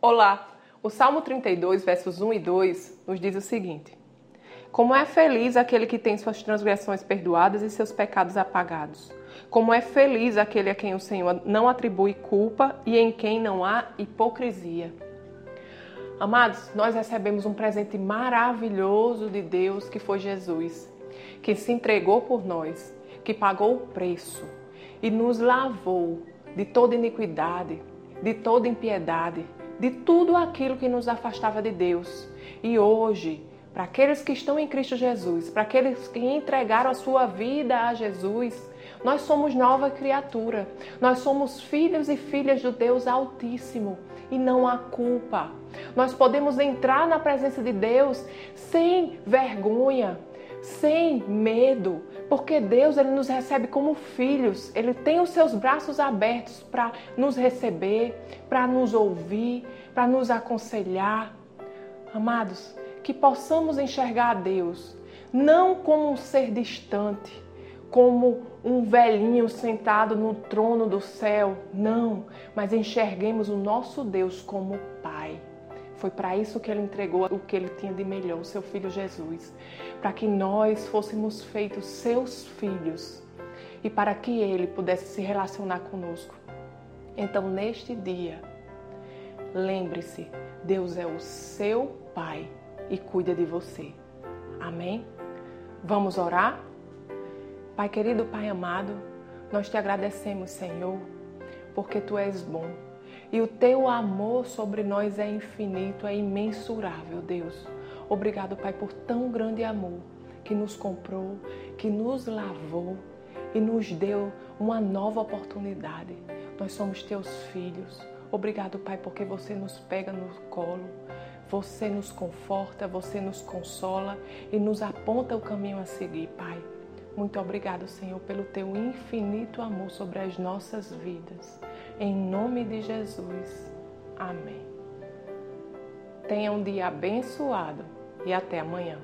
Olá! O Salmo 32, versos 1 e 2 nos diz o seguinte: Como é feliz aquele que tem suas transgressões perdoadas e seus pecados apagados. Como é feliz aquele a quem o Senhor não atribui culpa e em quem não há hipocrisia. Amados, nós recebemos um presente maravilhoso de Deus que foi Jesus, que se entregou por nós, que pagou o preço e nos lavou de toda iniquidade, de toda impiedade, de tudo aquilo que nos afastava de Deus. E hoje, para aqueles que estão em Cristo Jesus, para aqueles que entregaram a sua vida a Jesus, nós somos nova criatura. Nós somos filhos e filhas do Deus Altíssimo e não há culpa. Nós podemos entrar na presença de Deus sem vergonha, sem medo, porque Deus ele nos recebe como filhos. Ele tem os seus braços abertos para nos receber, para nos ouvir, para nos aconselhar. Amados, que possamos enxergar a Deus não como um ser distante, como um velhinho sentado no trono do céu, não, mas enxerguemos o nosso Deus como Pai. Foi para isso que ele entregou o que ele tinha de melhor, o seu filho Jesus, para que nós fôssemos feitos seus filhos e para que ele pudesse se relacionar conosco. Então, neste dia, lembre-se, Deus é o seu Pai e cuida de você. Amém? Vamos orar? Pai querido, Pai amado, nós te agradecemos, Senhor, porque tu és bom e o teu amor sobre nós é infinito, é imensurável, Deus. Obrigado, Pai, por tão grande amor que nos comprou, que nos lavou e nos deu uma nova oportunidade. Nós somos teus filhos. Obrigado, Pai, porque você nos pega no colo, você nos conforta, você nos consola e nos aponta o caminho a seguir, Pai. Muito obrigado, Senhor, pelo teu infinito amor sobre as nossas vidas. Em nome de Jesus. Amém. Tenha um dia abençoado e até amanhã.